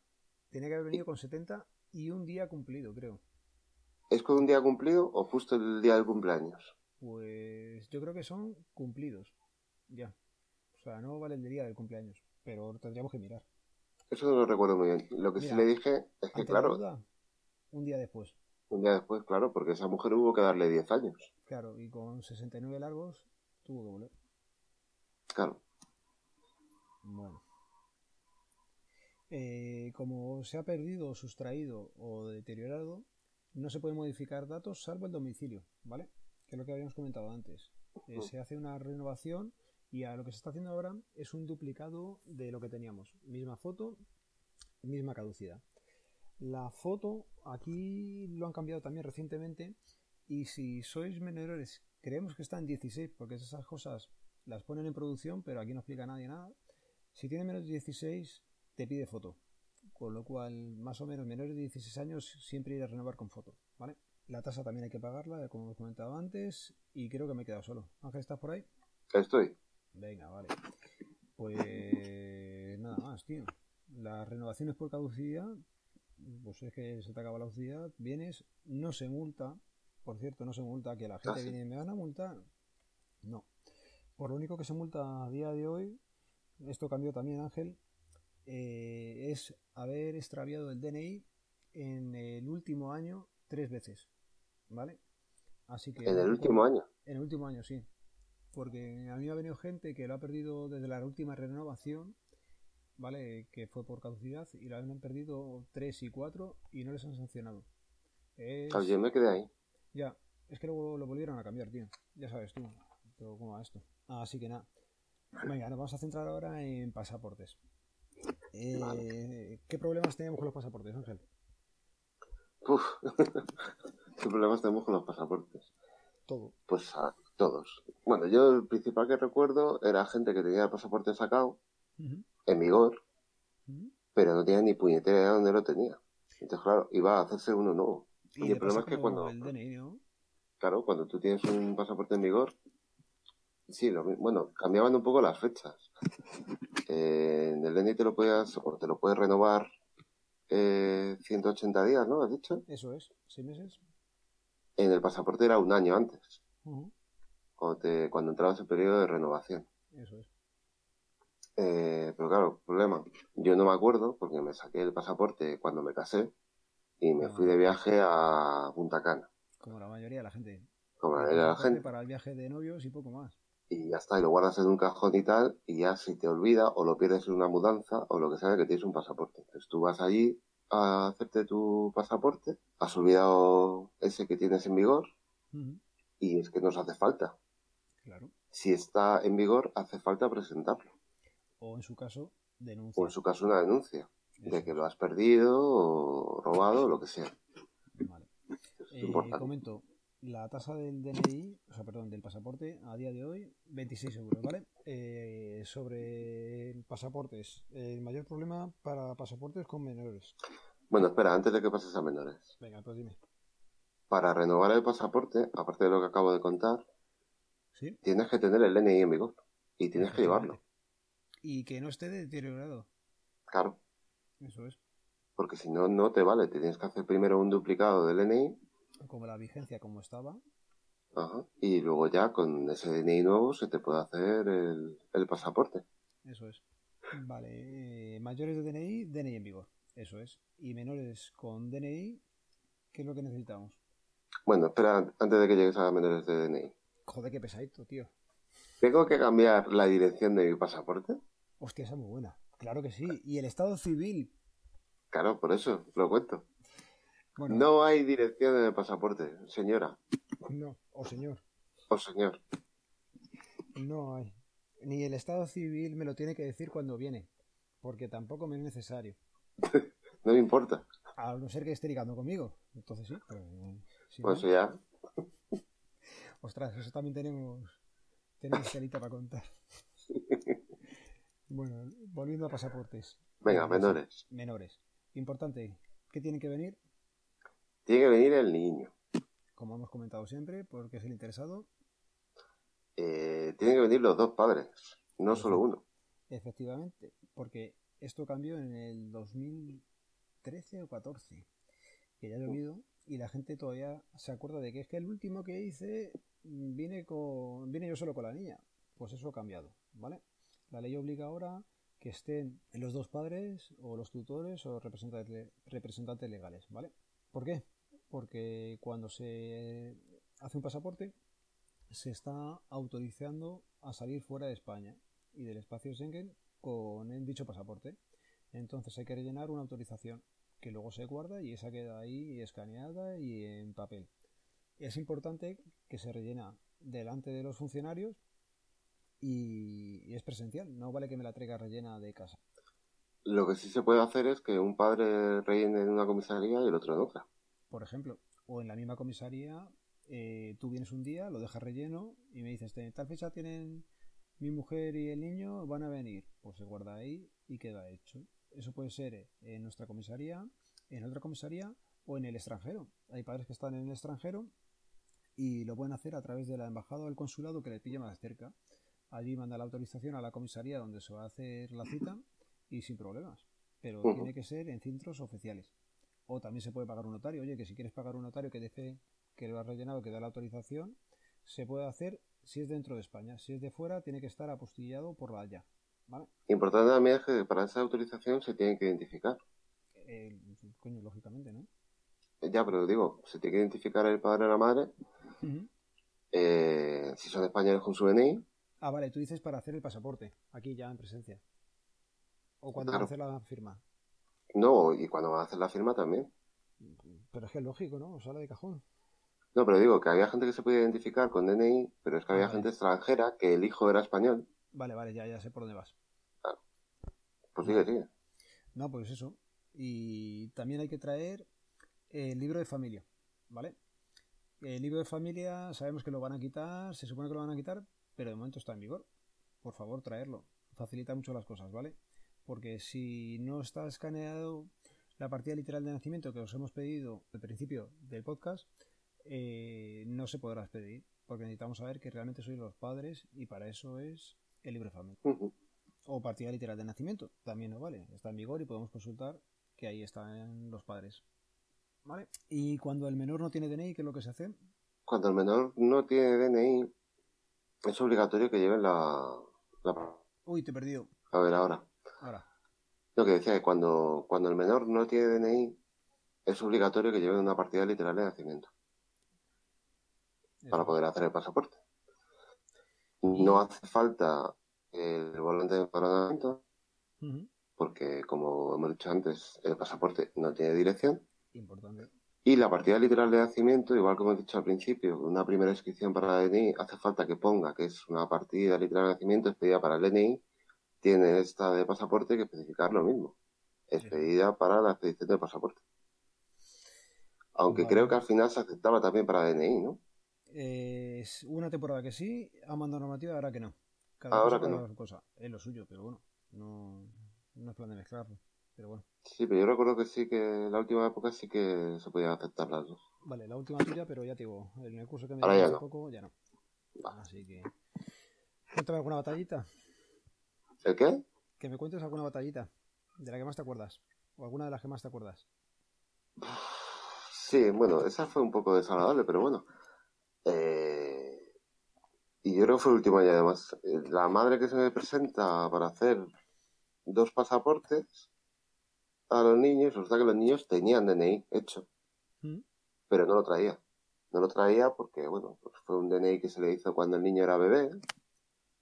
tiene que haber venido con 70 y un día cumplido, creo. ¿Es con un día cumplido o justo el día del cumpleaños? Pues yo creo que son cumplidos, ya. O sea, no vale el día del cumpleaños, pero tendríamos que mirar. Eso no lo recuerdo muy bien. Lo que sí le dije es que, claro. un día después. Un día después, claro, porque esa mujer hubo que darle 10 años. Claro, y con 69 largos tuvo que volver. Claro. Bueno. Eh, como se ha perdido, sustraído o deteriorado, no se puede modificar datos salvo el domicilio, ¿vale? Que es lo que habíamos comentado antes. Eh, se hace una renovación y a lo que se está haciendo ahora es un duplicado de lo que teníamos. Misma foto, misma caducidad. La foto, aquí lo han cambiado también recientemente. Y si sois menores, creemos que está en 16, porque esas cosas las ponen en producción, pero aquí no explica nadie nada. Si tiene menos de 16, te pide foto. Con lo cual, más o menos, menores de 16 años, siempre ir a renovar con foto. ¿Vale? La tasa también hay que pagarla, como hemos comentado antes. Y creo que me he quedado solo. Ángel, ¿estás por ahí? Estoy. Venga, vale. Pues nada más, tío. Las renovaciones por caducidad, pues es que se te acaba la caducidad, vienes, no se multa, por cierto, no se multa, que la gente ah, viene y me van a multar. No. Por lo único que se multa a día de hoy, esto cambió también Ángel, eh, es haber extraviado el DNI en el último año tres veces. ¿Vale? Así que. ¿En el último año? En el último año, sí porque a mí me ha venido gente que lo ha perdido desde la última renovación, ¿vale? Que fue por caducidad y lo han perdido 3 y 4 y no les han sancionado. Es... yo me quedé ahí. Ya, es que luego lo volvieron a cambiar, tío. Ya sabes tú, pero cómo va esto. Así que nada. Venga, nos vamos a centrar ahora en pasaportes. Eh, ¿Qué problemas tenemos con los pasaportes, Ángel? Uf, ¿qué problemas tenemos con los pasaportes? Todo. Pues a todos. Bueno, yo el principal que recuerdo era gente que tenía el pasaporte sacado, en vigor, pero no tenía ni puñetera de dónde lo tenía. Entonces, claro, iba a hacerse uno nuevo. Y, el problema es que cuando... El DNI, Claro, cuando tú tienes un pasaporte en vigor, sí, lo, bueno, cambiaban un poco las fechas. Eh, en el DNI te lo puedes, o te lo puedes renovar eh, 180 días, ¿no? ¿Has dicho? Eso es, seis meses. En el pasaporte era un año antes cuando, te, cuando entrabas en periodo de renovación. Eso es. Eh, pero claro, problema. Yo no me acuerdo porque me saqué el pasaporte cuando me casé y me fui de viaje a Punta Cana. Como la mayoría de la gente. Como la mayoría de la gente. Para el viaje de novios y poco más. Y ya está, y lo guardas en un cajón y tal, y ya si te olvida o lo pierdes en una mudanza o lo que sea, que tienes un pasaporte. Entonces tú vas allí a hacerte tu pasaporte, has olvidado ese que tienes en vigor, y es que nos hace falta. Claro. Si está en vigor, hace falta presentarlo. O en su caso, denuncia. O en su caso, una denuncia de que lo has perdido o robado o lo que sea. Vale. Eh, comento, la tasa del DNI, o sea, perdón, del pasaporte a día de hoy, 26 euros, ¿vale? Eh, sobre pasaportes, el mayor problema para pasaportes con menores. Bueno, espera, antes de que pases a menores. Venga, pues dime. Para renovar el pasaporte, aparte de lo que acabo de contar, ¿Sí? tienes que tener el DNI en vigor y tienes que llevarlo. Y que no esté deteriorado. Claro. Eso es. Porque si no, no te vale. tienes que hacer primero un duplicado del DNI como la vigencia como estaba. Ajá. Y luego ya con ese DNI nuevo se te puede hacer el, pasaporte. Eso es. Vale. Eh, mayores de DNI, DNI en vigor. Eso es. Y menores con DNI, ¿qué es lo que necesitamos? Bueno, espera, antes de que llegues a menores de DNI. Joder, qué pesadito, tío. ¿Tengo que cambiar la dirección de mi pasaporte? Hostia, esa es muy buena. Claro que sí. Y el estado civil. Claro, por eso lo cuento no hay dirección en el pasaporte, señora. No, o señor. O señor. No hay. Ni el Estado civil me lo tiene que decir cuando viene, porque tampoco me es necesario. no me importa. A no ser que esté ligando conmigo. Entonces sí. pues ya. Ostras, eso también tenemos, tenemos salita para contar. bueno, volviendo a pasaportes. Venga, menores. Menores. Importante, ¿qué tienen que venir? Tiene que venir el niño. Como hemos comentado siempre, porque es el interesado. Eh, tienen que venir los dos padres, no solo uno. Efectivamente, porque esto cambió en el 2013 o 14, que ya ha llovido y la gente todavía se acuerda de que es que el último que hice vine con vine yo solo con la niña. Pues eso ha cambiado, ¿vale? La ley obliga ahora que estén los dos padres o los tutores o representantes, representantes legales, ¿vale? ¿Por qué? Porque cuando se hace un pasaporte se está autorizando a salir fuera de España y del espacio Schengen con dicho pasaporte. Entonces hay que rellenar una autorización que luego se guarda y esa queda ahí escaneada y en papel. Es importante que se rellena delante de los funcionarios y, es presencial, no vale que me la traiga rellena de casa. Lo que sí se puede hacer es que un padre rellene en una comisaría y el otro en otra. Por ejemplo, o en la misma comisaría, eh, tú vienes un día, lo dejas relleno y me dices, en tal fecha tienen mi mujer y el niño, van a venir. Pues se guarda ahí y queda hecho. Eso puede ser en nuestra comisaría, en otra comisaría o en el extranjero. Hay padres que están en el extranjero y lo pueden hacer a través de la embajada o el consulado que le pille más cerca. Allí manda la autorización a la comisaría donde se va a hacer la cita y sin problemas. Pero tiene que ser en centros oficiales. O también se puede pagar un notario. Oye, que si quieres pagar un notario que deje que lo has rellenado, que da la autorización, se puede hacer si es dentro de España. Si es de fuera, tiene que estar apostillado por la Haya. ¿Vale? Importante también es que para esa autorización se tiene que identificar. Eh, coño, lógicamente, ¿no? Ya, pero digo, se tiene que identificar el padre o la madre. Eh, si son españoles con su DNI. Ah, vale, tú dices para hacer el pasaporte, aquí ya en presencia. ¿O cuando a hacer la firma? No, y cuando van a hacer la firma también. Pero es que es lógico, ¿no? Sale de cajón. No, pero digo que había gente que se podía identificar con DNI, pero es que había gente extranjera que el hijo era español. Vale, vale, ya, ya sé por dónde vas. Claro. Pues sigue, sigue. No, pues eso. Y también hay que traer el libro de familia, ¿vale? El libro de familia sabemos que lo van a quitar, se supone que lo van a quitar, pero de momento está en vigor. Por favor, traerlo. Facilita mucho las cosas, ¿vale? Porque si no está escaneado la partida literal de nacimiento que os hemos pedido al principio del podcast, eh, no se podrá pedir, porque necesitamos saber que realmente sois los padres y para eso es el libre familia. O partida literal de nacimiento, también no vale, está en vigor y podemos consultar que ahí están los padres. ¿Vale? Y cuando el menor no tiene DNI, ¿qué es lo que se hace? Cuando el menor no tiene DNI, es obligatorio que lleven la... la... Uy, te he perdido. A ver, ahora. Ahora. Lo que decía que cuando, cuando el menor no tiene DNI, es obligatorio que lleve una partida literal de nacimiento. Para poder hacer el pasaporte. No hace falta el volante de empadronamiento, porque como hemos dicho antes, el pasaporte no tiene dirección. Importante. Y la partida literal de nacimiento, igual como he dicho al principio, una primera inscripción para la DNI, hace falta que ponga que es una partida literal de nacimiento expedida para el DNI, tiene esta de pasaporte que especificar lo mismo, expedida para la expedición del pasaporte. Aunque creo que al final se aceptaba también para DNI, ¿no? Es una temporada que sí, ha mandado normativa, ahora que no. ahora que no. Cosa. Es lo suyo, pero bueno, no, no es plan de mezclarlo. Pero bueno. Sí, pero yo recuerdo que sí que la última época sí que se podían aceptar las dos. Vale, la última tuya, pero ya te digo, en el curso que me dio hace poco ya no. Así que. Cuéntame alguna batallita. ¿El qué? Que me cuentes alguna batallita. De la que más te acuerdas. O alguna de las que más te acuerdas. Sí, bueno, esa fue un poco desagradable, pero bueno. Eh, y yo creo que fue el último año además. Eh, la madre que se me presenta para hacer dos pasaportes a los niños, resulta que los niños tenían DNI hecho, ¿Mm? pero no lo traía. No lo traía porque, bueno, pues fue un DNI que se le hizo cuando el niño era bebé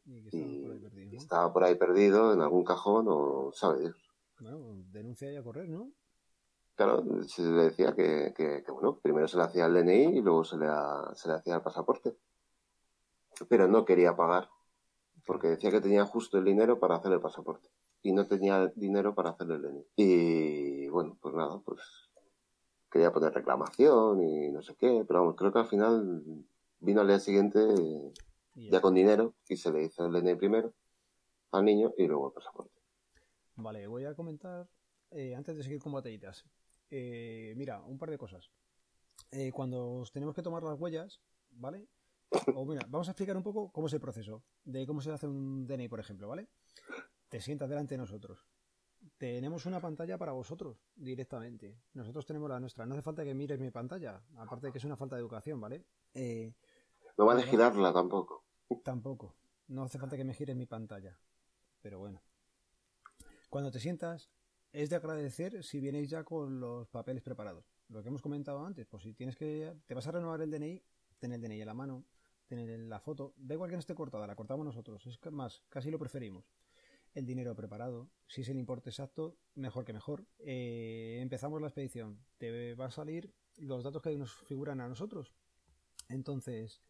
y, estaba, por ahí perdido, en algún cajón o sabe Dios. Bueno, denuncia y a correr, ¿no? Claro, se le decía que, que, bueno, primero se le hacía el DNI y luego se le, se le hacía el pasaporte. Pero no quería pagar, porque decía que tenía justo el dinero para hacer el pasaporte y no tenía dinero para hacerle el DNI. Y bueno, pues nada, pues quería poner reclamación y no sé qué, pero vamos, creo que al final vino al día siguiente ya, con dinero y se le hizo el DNI primero al niño y luego el pasaporte. Vale, voy a comentar, eh, antes de seguir con batallitas, eh, mira, un par de cosas. Eh, cuando tenemos que tomar las huellas, ¿vale? O mira, vamos a explicar un poco cómo es el proceso de cómo se hace un DNI, por ejemplo, ¿vale? te sientas delante de nosotros. Tenemos una pantalla para vosotros directamente. Nosotros tenemos la nuestra. No hace falta que mires mi pantalla. Aparte de que es una falta de educación, ¿vale? Eh, no vale girarla tampoco. Tampoco. No hace falta que me gires mi pantalla. Pero bueno. Cuando te sientas, es de agradecer si vienes ya con los papeles preparados. Lo que hemos comentado antes, pues si tienes que. Te vas a renovar el DNI, ten el DNI en la mano, ten la foto. Da igual que no esté cortada, la cortamos nosotros. Es más, casi lo preferimos el dinero preparado. Si es el importe exacto, mejor que mejor. Eh, empezamos la expedición. Te va a salir los datos que nos figuran a nosotros. Entonces,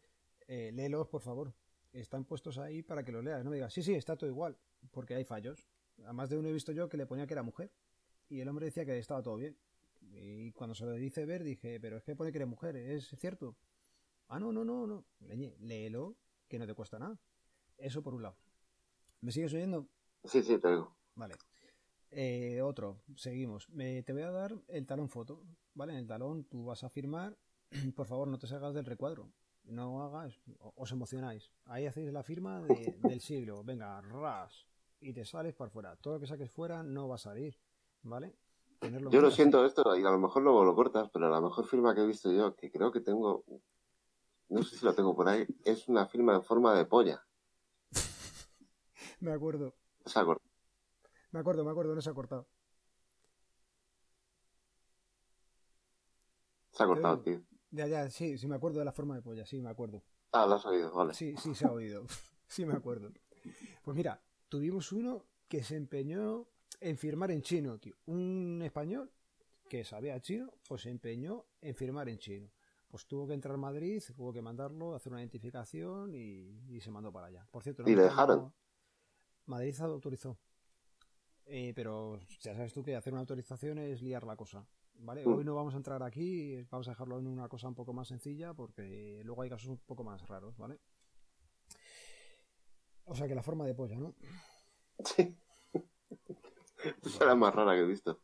eh, léelos, por favor. Están puestos ahí para que los leas. No me digas, sí, sí, está todo igual, porque hay fallos. Además de uno he visto yo que le ponía que era mujer. Y el hombre decía que estaba todo bien. Y cuando se lo dice ver, dije, pero es que pone que eres mujer, ¿es cierto? Ah, no, no, no, no. léelo, que no te cuesta nada. Eso por un lado. ¿Me sigues oyendo? Sí, sí, te digo. Vale. Eh, otro, seguimos. te voy a dar el talón foto, ¿vale? En el talón tú vas a firmar. Por favor, no te salgas del recuadro. No hagas, os emocionáis. Ahí hacéis la firma del siglo. Venga, ras. Y te sales para fuera. Todo lo que saques fuera no va a salir, ¿vale? yo lo siento esto y a lo mejor luego lo cortas, pero la mejor firma que he visto yo, que creo que tengo, no sé si lo tengo por ahí, es una firma en forma de polla. Me acuerdo. Se ha cortado. Me acuerdo, me acuerdo, no se ha cortado. Se ha cortado, tío. Ya, ya, sí, sí me acuerdo de la forma de polla, sí, me acuerdo. Ah, lo has oído, vale. Sí, sí, se ha oído. sí, me acuerdo. Pues mira, tuvimos uno que se empeñó en firmar en chino, tío. Un español que sabía chino, pues se empeñó en firmar en chino. Pues tuvo que entrar a Madrid, tuvo que mandarlo, hacer una identificación y, se mandó para allá. Por cierto, ¿Y le dejaron? Madrid autorizó. Eh, pero ya sabes tú que hacer una autorización es liar la cosa. ¿Vale? Mm. Hoy no vamos a entrar aquí, vamos a dejarlo en una cosa un poco más sencilla porque luego hay casos un poco más raros, ¿vale? O sea que la forma de polla, ¿no? Sí. Esa es la más rara que he visto.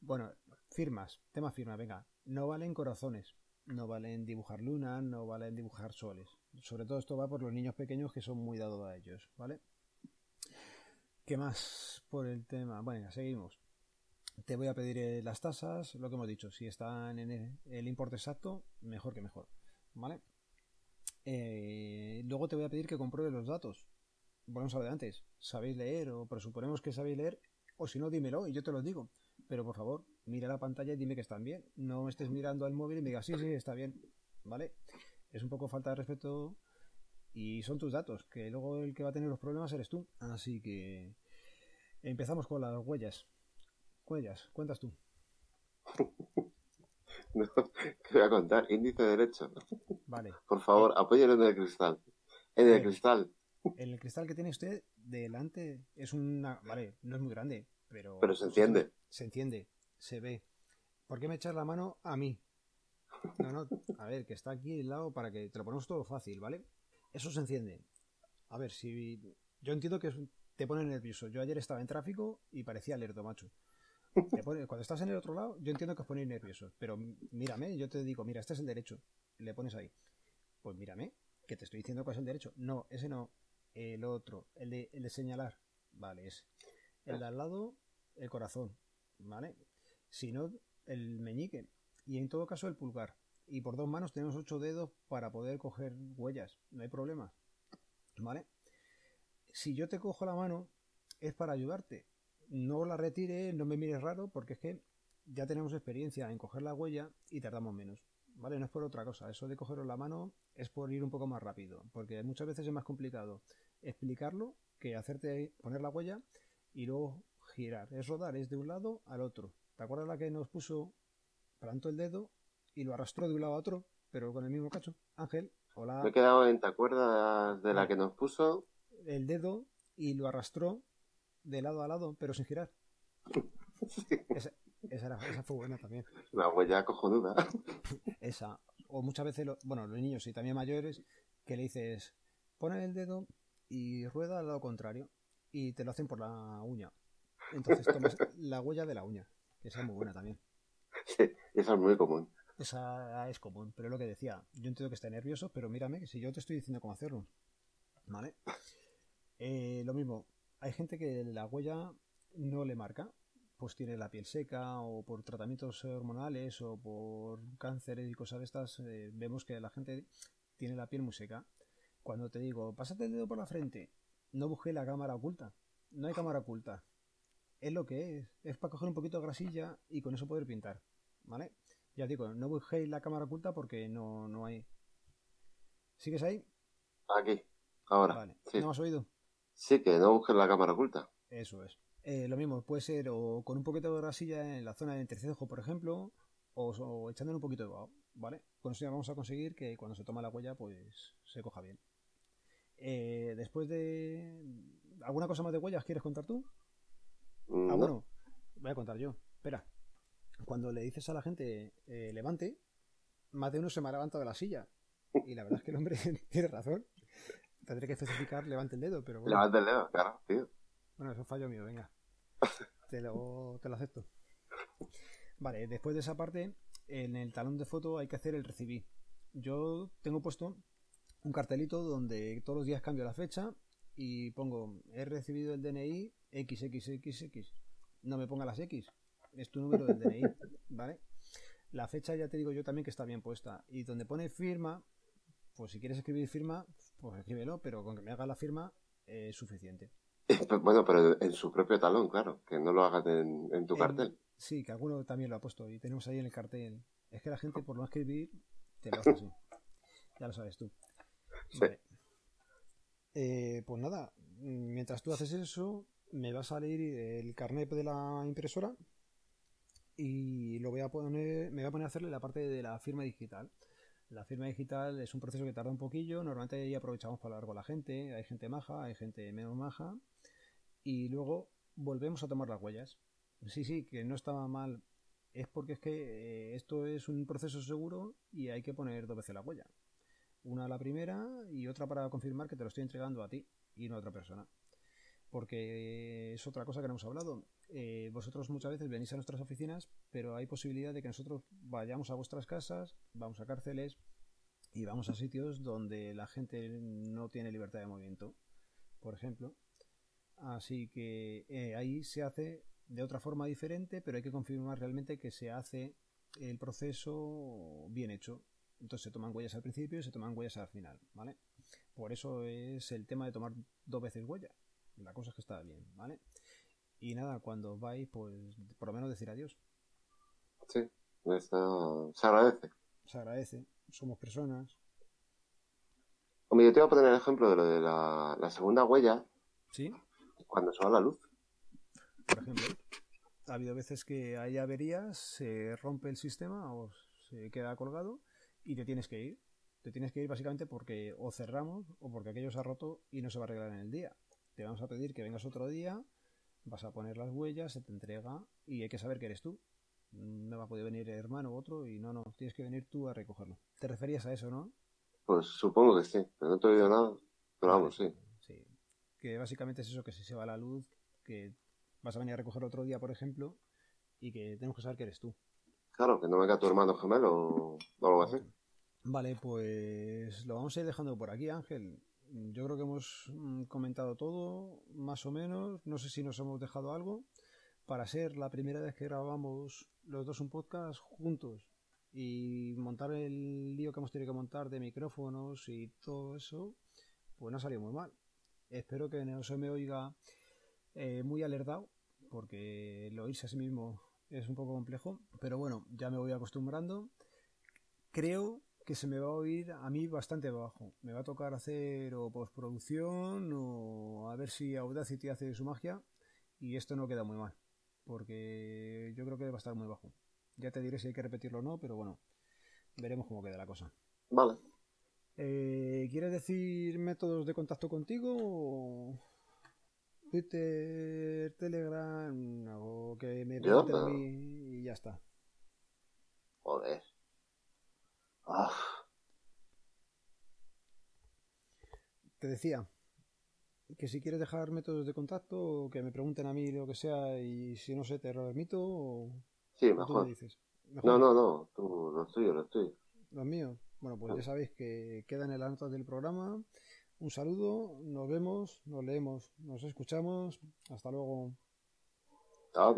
Bueno, firmas, tema firma, venga. No valen corazones, no valen dibujar lunas, no valen dibujar soles. Sobre todo esto va por los niños pequeños que son muy dados a ellos, ¿vale? ¿Qué más por el tema? Bueno, seguimos. Te voy a pedir eh, las tasas, lo que hemos dicho. Si están en el, importe exacto, mejor que mejor. ¿Vale? Eh, luego te voy a pedir que compruebe los datos. Volvemos a ver antes. ¿Sabéis leer o presuponemos que sabéis leer? O si no, dímelo y yo te lo digo. Pero por favor, mira la pantalla y dime que están bien. No estés mirando al móvil y me digas, sí, sí, está bien. ¿Vale? Es un poco falta de respeto Y son tus datos, que luego el que va a tener los problemas eres tú. Así que empezamos con las huellas. Huellas, cuentas tú. no, te voy a contar. Índice derecho. Vale. Por favor, eh, apóyalo en el cristal. En el cristal. En el cristal que tiene usted delante es una... Vale, no es muy grande, pero... Pero se enciende. Se enciende, se ve. ¿Por qué me echas la mano a mí? No, no, a ver, que está aquí al lado para que te lo ponemos todo fácil, ¿vale? Eso se enciende. A ver, si... Yo entiendo que te pone nervioso. Yo ayer estaba en tráfico y parecía alerta, macho. Cuando estás en el otro lado, yo entiendo que os ponéis nerviosos. Pero mírame, yo te digo, mira, este es el derecho. Le pones ahí. Pues mírame, que te estoy diciendo cuál es el derecho. No, ese no. El otro. El de, el de señalar. Vale, ese. El de al lado, el corazón. ¿Vale? Si no, el meñique. Y en todo caso, el pulgar. Y por dos manos tenemos ocho dedos para poder coger huellas. No hay problema. ¿Vale? Si yo te cojo la mano, es para ayudarte no la retire, no me mires raro, porque es que ya tenemos experiencia en coger la huella y tardamos menos. ¿Vale? No es por otra cosa. Eso de cogerlo la mano es por ir un poco más rápido. Porque muchas veces es más complicado explicarlo que hacerte poner la huella y luego girar. Es rodar, es de un lado al otro. ¿Te acuerdas la que nos puso, plantó el dedo y lo arrastró de un lado a otro, pero con el mismo cacho? Ángel, hola. Me he quedado en, ¿te acuerdas de la que nos puso? El dedo y lo arrastró de lado a lado, pero sin girar. Esa, esa, fue buena también. La huella cojonuda. Esa. O muchas veces, bueno, los niños y también mayores, que le dices, pone el dedo y rueda al lado contrario. Y te lo hacen por la uña. Entonces tomas la huella de la uña. Esa es muy buena también. Sí, esa es muy común. Esa es común, pero es lo que decía. Yo entiendo que está nervioso, pero mírame, que si yo te estoy diciendo cómo hacerlo. ¿Vale? Eh, lo mismo, hay gente que la huella no le marca, pues tiene la piel seca o por tratamientos hormonales o por cánceres y cosas de estas, eh, vemos que la gente tiene la piel muy seca. Cuando te digo, pásate el dedo por la frente, no busqué la cámara oculta. No hay cámara oculta. Es lo que es. Es para coger un poquito de grasilla y con eso poder pintar. ¿Vale? Ya digo, no busquéis la cámara oculta porque no, no hay. ¿Sigues ahí? Aquí, ahora. Vale. ¿No has oído? Sí, que no busques la cámara oculta. Eso es. Eh, lo mismo, puede ser o con un poquito de grasilla en la zona del entrecejo, por ejemplo, o, echándole un poquito de vaho, ¿vale? Con eso ya vamos a conseguir que cuando se toma la huella, pues se coja bien. Eh, después de... ¿Alguna cosa más de huellas quieres contar tú? Ah, bueno, voy a contar yo. Espera. Cuando le dices a la gente eh, levante, más de uno se me ha levantado de la silla. Y la verdad es que el hombre tiene razón. Tendré que especificar levante el dedo, pero bueno. Levante el dedo, claro, tío. Bueno, eso es fallo mío, venga. te, lo, te lo acepto. Vale, después de esa parte, en el talón de foto hay que hacer el recibí. Yo tengo puesto un cartelito donde todos los días cambio la fecha y pongo he recibido el DNI XXXX. No me ponga las X, es tu número del DNI, ¿vale? La fecha ya te digo yo también que está bien puesta. Y donde pone firma, pues si quieres escribir firma, pues escríbelo, pero con que me haga la firma es suficiente. Bueno, pero en su propio talón, claro, que no lo hagas en, tu cartel. Sí, que alguno también lo ha puesto y tenemos ahí en el cartel. Es que la gente por no escribir te lo hace así. ya lo sabes tú. Eh, pues nada, mientras tú haces eso, me va a salir el carnet de la impresora y lo voy a poner, me voy a poner a hacerle la parte de la firma digital. La firma digital es un proceso que tarda un poquillo, normalmente ahí aprovechamos para largo la gente, hay gente maja, hay gente menos maja, y luego volvemos a tomar las huellas. Sí, sí, que no estaba mal, es porque es que eh, esto es un proceso seguro y hay que poner dos veces la huella. Una a la primera y otra para confirmar que te lo estoy entregando a ti y no a otra persona. Porque es otra cosa que no hemos hablado. Eh, vosotros muchas veces venís a nuestras oficinas, pero hay posibilidad de que nosotros vayamos a vuestras casas, vamos a cárceles y vamos a sitios donde la gente no tiene libertad de movimiento, por ejemplo. Así que eh, ahí se hace de otra forma diferente, pero hay que confirmar realmente que se hace el proceso bien hecho. Entonces se toman huellas al principio y se toman huellas al final, ¿vale? Por eso es el tema de tomar dos veces huella. La cosa es que está bien, ¿vale? Y nada, cuando vais, pues por lo menos decir adiós. Sí, se agradece. Se agradece. Somos personas. Hombre, yo te voy a poner el ejemplo de lo de la, la segunda huella. Sí. Cuando se va la luz. Por ejemplo, ha habido veces que hay averías, se rompe el sistema o se queda colgado y te tienes que ir. Te tienes que ir básicamente porque o cerramos o porque aquello se ha roto y no se va a arreglar en el día. Te vamos a pedir que vengas otro día, vas a poner las huellas, se te entrega y hay que saber que eres tú. No va a poder venir hermano u otro y no, no, tienes que venir tú a recogerlo. ¿Te referías a eso, no? Pues supongo que sí, pero no te he oído nada, pero vamos, sí. Sí, que básicamente es eso, que si se va la luz, que vas a venir a recoger otro día, por ejemplo, y que tenemos que saber que eres tú. Claro, que no venga tu hermano gemelo o algo así. Vale, pues lo vamos a ir dejando por aquí, Ángel. Yo creo que hemos mm, comentado todo, más o menos. No sé si nos hemos dejado algo. Para ser la primera vez que grabamos los dos un podcast juntos y montar el lío que hemos tenido que montar de micrófonos y todo eso, pues no ha salido muy mal. Espero que no se me oiga eh, muy alertado, porque el oírse a sí mismo es un poco complejo, pero bueno, ya me voy acostumbrando. Creo que se me va a oír a mí bastante bajo. Me va a tocar hacer o postproducción o a ver si Audacity hace su magia y esto no queda muy mal, porque yo creo que va a estar muy bajo. Ya te diré si hay que repetirlo o no, pero bueno, veremos cómo queda la cosa. Vale. Eh, ¿Quieres decir métodos de contacto contigo? Twitter, Telegram, o que me pregunten a mí y ya está. Joder. Ah. Te decía que si quieres dejar métodos de contacto, o que me pregunten a mí lo que sea y si no sé, te lo remito o... Sí, mejor. No, no, no, tú, lo tuyo, lo tuyo. Los míos. Bueno, pues ya sabéis que quedan en las notas del programa. Un saludo, nos vemos, nos leemos, nos escuchamos. Hasta luego. Chao.